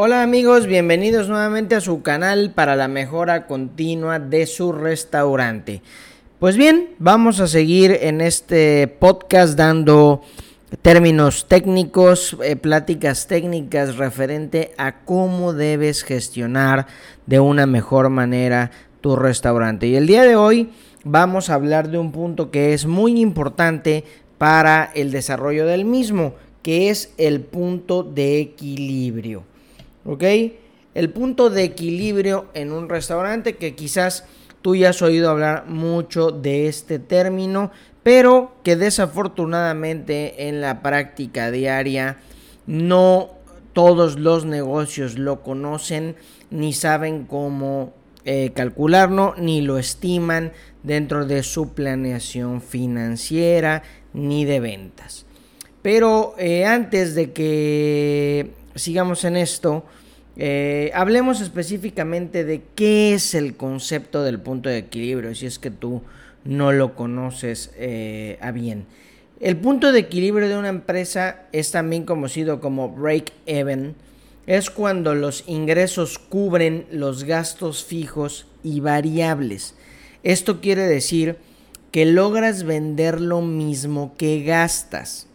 Hola amigos, bienvenidos nuevamente a su canal para la mejora continua de su restaurante. Pues bien, vamos a seguir en este podcast dando términos técnicos, eh, pláticas técnicas referente a cómo debes gestionar de una mejor manera tu restaurante. Y el día de hoy vamos a hablar de un punto que es muy importante para el desarrollo del mismo, que es el punto de equilibrio. ¿Ok? El punto de equilibrio en un restaurante que quizás tú ya has oído hablar mucho de este término, pero que desafortunadamente en la práctica diaria no todos los negocios lo conocen ni saben cómo eh, calcularlo ni lo estiman dentro de su planeación financiera ni de ventas. Pero eh, antes de que sigamos en esto, eh, hablemos específicamente de qué es el concepto del punto de equilibrio, si es que tú no lo conoces eh, a bien. El punto de equilibrio de una empresa es también conocido como break-even. Es cuando los ingresos cubren los gastos fijos y variables. Esto quiere decir que logras vender lo mismo que gastas.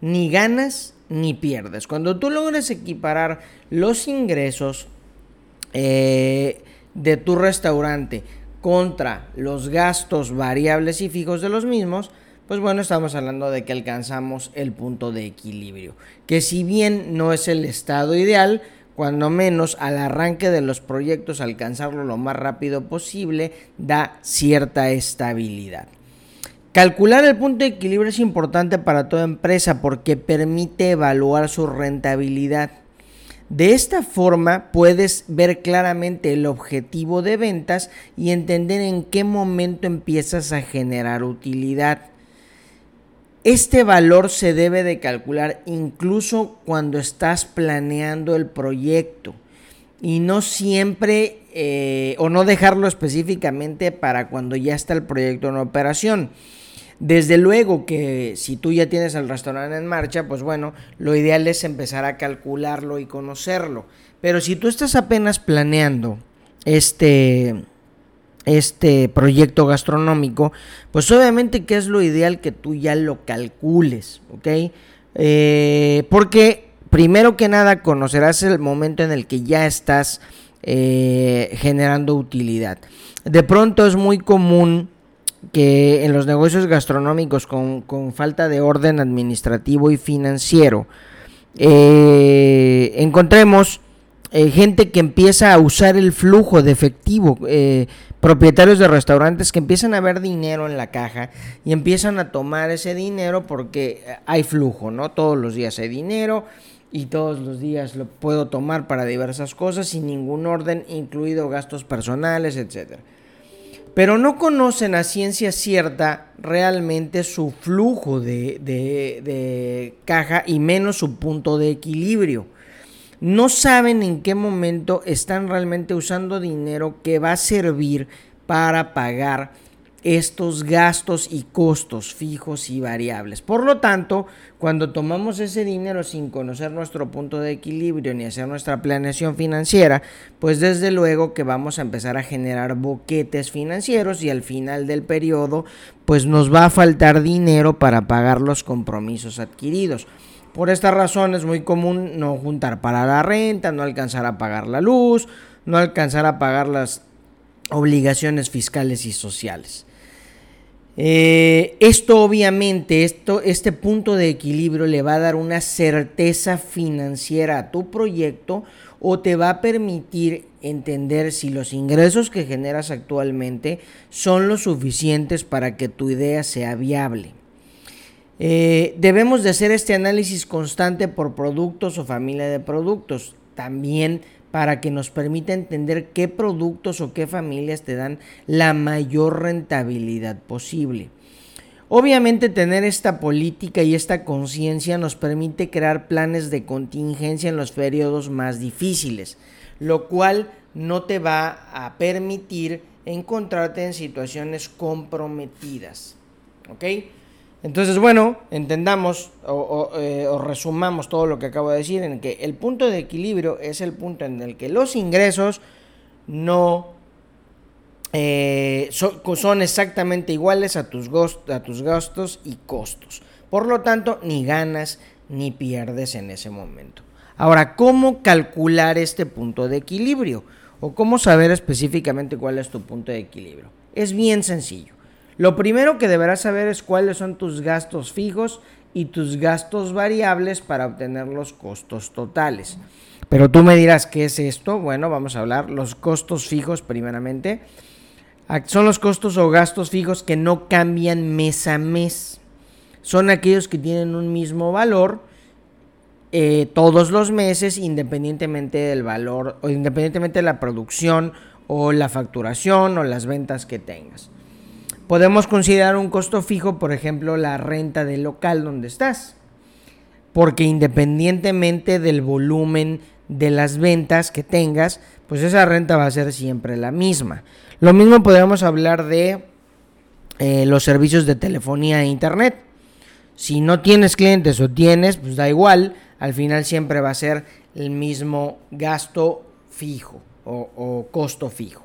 Ni ganas ni pierdes. Cuando tú logres equiparar los ingresos eh, de tu restaurante contra los gastos variables y fijos de los mismos, pues bueno, estamos hablando de que alcanzamos el punto de equilibrio. Que si bien no es el estado ideal, cuando menos al arranque de los proyectos alcanzarlo lo más rápido posible da cierta estabilidad. Calcular el punto de equilibrio es importante para toda empresa porque permite evaluar su rentabilidad. De esta forma puedes ver claramente el objetivo de ventas y entender en qué momento empiezas a generar utilidad. Este valor se debe de calcular incluso cuando estás planeando el proyecto y no siempre eh, o no dejarlo específicamente para cuando ya está el proyecto en operación. Desde luego que si tú ya tienes el restaurante en marcha, pues bueno, lo ideal es empezar a calcularlo y conocerlo. Pero si tú estás apenas planeando este, este proyecto gastronómico, pues obviamente que es lo ideal que tú ya lo calcules, ¿ok? Eh, porque primero que nada conocerás el momento en el que ya estás eh, generando utilidad. De pronto es muy común que en los negocios gastronómicos con, falta de orden administrativo y financiero eh, encontremos eh, gente que empieza a usar el flujo de efectivo, eh, propietarios de restaurantes que empiezan a ver dinero en la caja y empiezan a tomar ese dinero porque hay flujo, ¿no? Todos los días hay dinero y todos los días lo puedo tomar para diversas cosas sin ningún orden, incluido gastos personales, etcétera pero no conocen a ciencia cierta realmente su flujo de, caja y menos su punto de equilibrio. No saben en qué momento están realmente usando dinero que va a servir para pagar estos gastos y costos fijos y variables. Por lo tanto, cuando tomamos ese dinero sin conocer nuestro punto de equilibrio ni hacer nuestra planeación financiera, pues desde luego que vamos a empezar a generar boquetes financieros y al final del periodo, pues nos va a faltar dinero para pagar los compromisos adquiridos. Por esta razón es muy común no juntar para la renta, no alcanzar a pagar la luz, no alcanzar a pagar las obligaciones fiscales y sociales. Eh, esto obviamente, esto, este punto de equilibrio le va a dar una certeza financiera a tu proyecto o te va a permitir entender si los ingresos que generas actualmente son lo suficientes para que tu idea sea viable. Eh, debemos de hacer este análisis constante por productos o familia de productos. También para que nos permita entender qué productos o qué familias te dan la mayor rentabilidad posible. Obviamente tener esta política y esta conciencia nos permite crear planes de contingencia en los periodos más difíciles, lo cual no te va a permitir encontrarte en situaciones comprometidas. ¿Ok? Entonces, bueno, entendamos eh, o, resumamos todo lo que acabo de decir en que el punto de equilibrio es el punto en el que los ingresos no eh, son, exactamente iguales a tus, a tus gastos y costos. Por lo tanto, ni ganas ni pierdes en ese momento. Ahora, ¿cómo calcular este punto de equilibrio? ¿O cómo saber específicamente cuál es tu punto de equilibrio? Es bien sencillo. Lo primero que deberás saber es cuáles son tus gastos fijos y tus gastos variables para obtener los costos totales. Pero tú me dirás, ¿qué es esto? Bueno, vamos a hablar los costos fijos primeramente. Son los costos o gastos fijos que no cambian mes a mes. Son aquellos que tienen un mismo valor eh, todos los meses, independientemente del valor o independientemente de la producción o la facturación o las ventas que tengas. Podemos considerar un costo fijo, por ejemplo, la renta del local donde estás, porque independientemente del volumen de las ventas que tengas, pues esa renta va a ser siempre la misma. Lo mismo podemos hablar de eh, los servicios de telefonía e internet. Si no tienes clientes o tienes, pues da igual, al final siempre va a ser el mismo gasto fijo o, o costo fijo.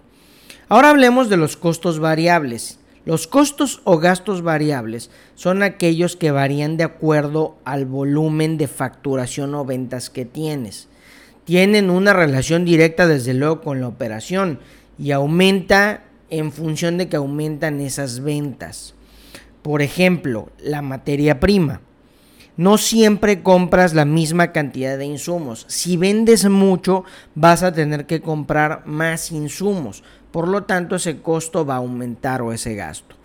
Ahora hablemos de los costos variables. Los costos o gastos variables son aquellos que varían de acuerdo al volumen de facturación o ventas que tienes. Tienen una relación directa desde luego con la operación y aumenta en función de que aumentan esas ventas. Por ejemplo, la materia prima. No siempre compras la misma cantidad de insumos. Si vendes mucho, vas a tener que comprar más insumos. Por lo tanto, ese costo va a aumentar o ese gasto.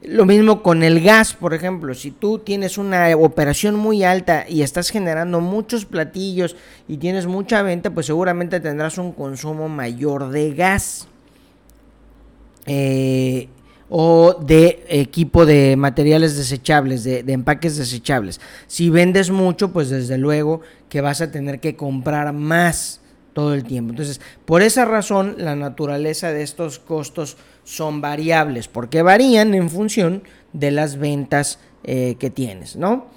Lo mismo con el gas, por ejemplo, si tú tienes una operación muy alta y estás generando muchos platillos y tienes mucha venta, pues seguramente tendrás un consumo mayor de gas. Eh, o de equipo de materiales desechables, de, empaques desechables. Si vendes mucho, pues desde luego que vas a tener que comprar más todo el tiempo. Entonces, por esa razón, la naturaleza de estos costos son variables, porque varían en función de las ventas eh, que tienes, ¿no?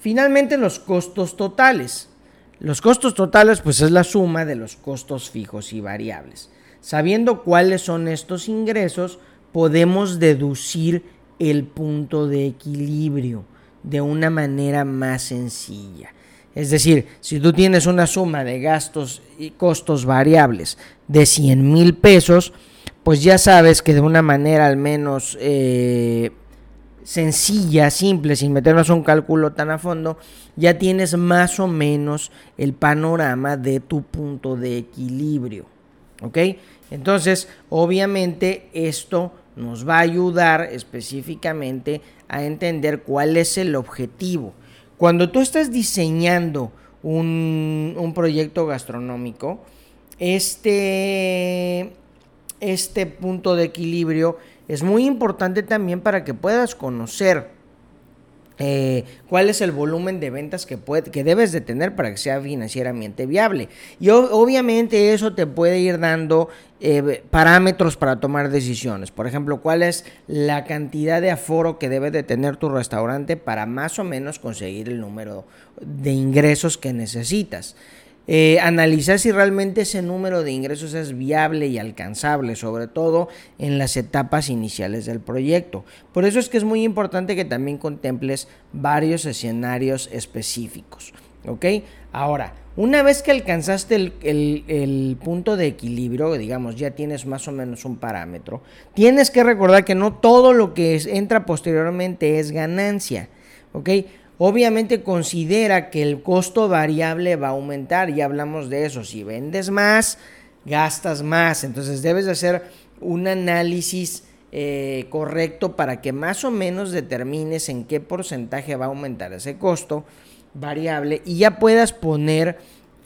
Finalmente, los costos totales. Los costos totales, pues es la suma de los costos fijos y variables. Sabiendo cuáles son estos ingresos, podemos deducir el punto de equilibrio de una manera más sencilla. Es decir, si tú tienes una suma de gastos y costos variables de 100 mil pesos, pues ya sabes que de una manera al menos eh, sencilla, simple, sin meternos un cálculo tan a fondo, ya tienes más o menos el panorama de tu punto de equilibrio. ¿Ok? Entonces, obviamente esto nos va a ayudar específicamente a entender cuál es el objetivo cuando tú estás diseñando un, proyecto gastronómico, este, este punto de equilibrio es muy importante también para que puedas conocer eh, cuál es el volumen de ventas que, que debes de tener para que sea financieramente viable. Y obviamente eso te puede ir dando eh, parámetros para tomar decisiones. Por ejemplo, cuál es la cantidad de aforo que debe de tener tu restaurante para más o menos conseguir el número de ingresos que necesitas. Eh, analizar si realmente ese número de ingresos es viable y alcanzable, sobre todo en las etapas iniciales del proyecto. Por eso es que es muy importante que también contemples varios escenarios específicos. ¿Ok? Ahora, una vez que alcanzaste el, punto de equilibrio, digamos, ya tienes más o menos un parámetro, tienes que recordar que no todo lo que entra posteriormente es ganancia. ¿Ok? Obviamente considera que el costo variable va a aumentar, ya hablamos de eso, si vendes más, gastas más, entonces debes de hacer un análisis eh, correcto para que más o menos determines en qué porcentaje va a aumentar ese costo variable y ya puedas poner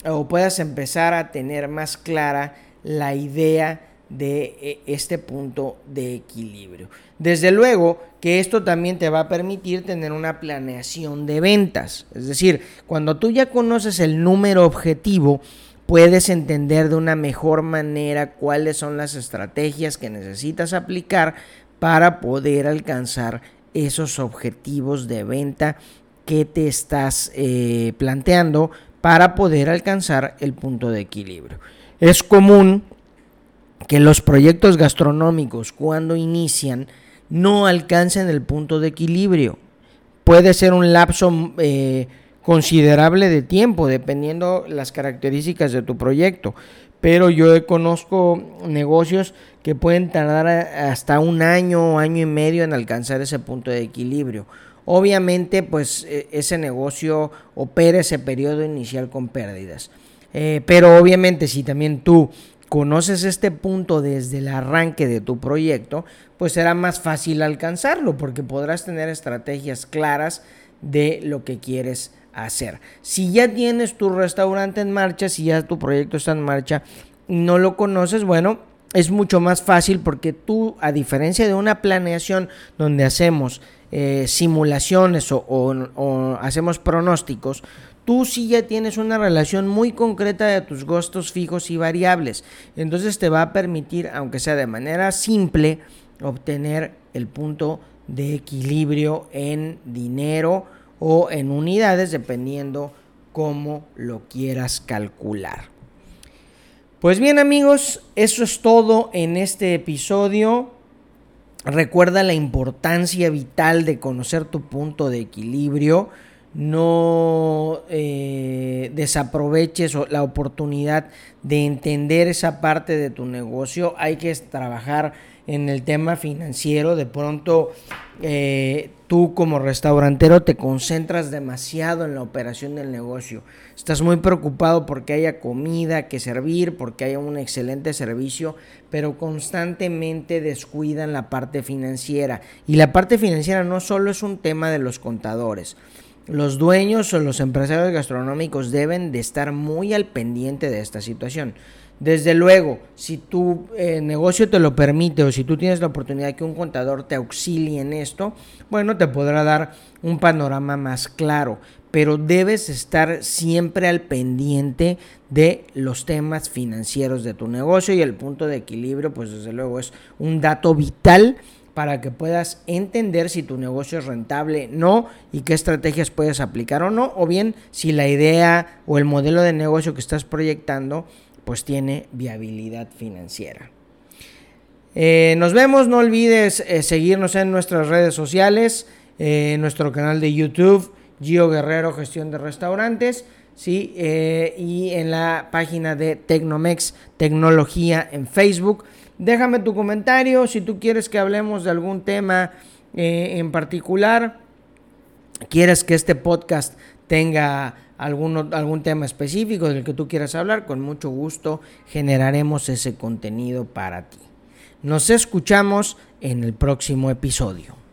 o puedas empezar a tener más clara la idea de eh, este punto de equilibrio. Desde luego que esto también te va a permitir tener una planeación de ventas. Es decir, cuando tú ya conoces el número objetivo, puedes entender de una mejor manera cuáles son las estrategias que necesitas aplicar para poder alcanzar esos objetivos de venta que te estás eh, planteando para poder alcanzar el punto de equilibrio. Es común que los proyectos gastronómicos cuando inician no alcancen el punto de equilibrio. Puede ser un lapso eh, considerable de tiempo dependiendo las características de tu proyecto. Pero yo conozco negocios que pueden tardar hasta un año o año y medio en alcanzar ese punto de equilibrio. Obviamente, pues e, ese negocio opera ese periodo inicial con pérdidas. Eh, pero obviamente si también tú conoces este punto desde el arranque de tu proyecto, pues será más fácil alcanzarlo porque podrás tener estrategias claras de lo que quieres hacer. Si ya tienes tu restaurante en marcha, si ya tu proyecto está en marcha y no lo conoces, bueno, es mucho más fácil porque tú, a diferencia de una planeación donde hacemos eh, simulaciones o hacemos pronósticos, tú sí ya tienes una relación muy concreta de tus gastos fijos y variables. Entonces te va a permitir, aunque sea de manera simple, obtener el punto de equilibrio en dinero o en unidades, dependiendo cómo lo quieras calcular. Pues bien amigos, eso es todo en este episodio. Recuerda la importancia vital de conocer tu punto de equilibrio no eh, desaproveches la oportunidad de entender esa parte de tu negocio. Hay que trabajar en el tema financiero. De pronto eh, tú como restaurantero te concentras demasiado en la operación del negocio. Estás muy preocupado porque haya comida que servir, porque haya un excelente servicio, pero constantemente descuidan la parte financiera. Y la parte financiera no solo es un tema de los contadores los dueños o los empresarios gastronómicos deben de estar muy al pendiente de esta situación. Desde luego, si tu eh, negocio te lo permite o si tú tienes la oportunidad que un contador te auxilie en esto, bueno, te podrá dar un panorama más claro, pero debes estar siempre al pendiente de los temas financieros de tu negocio y el punto de equilibrio, pues desde luego es un dato vital para que puedas entender si tu negocio es rentable, no, y qué estrategias puedes aplicar o no, o bien si la idea o el modelo de negocio que estás proyectando pues tiene viabilidad financiera. Eh, nos vemos, no olvides eh, seguirnos en nuestras redes sociales, eh, en nuestro canal de YouTube, Gio Guerrero Gestión de Restaurantes, ¿sí? y en la página de Tecnomex Tecnología en Facebook. Déjame tu comentario si tú quieres que hablemos de algún tema eh, en particular. ¿Quieres que este podcast tenga algún tema específico del que tú quieras hablar? Con mucho gusto generaremos ese contenido para ti. Nos escuchamos en el próximo episodio.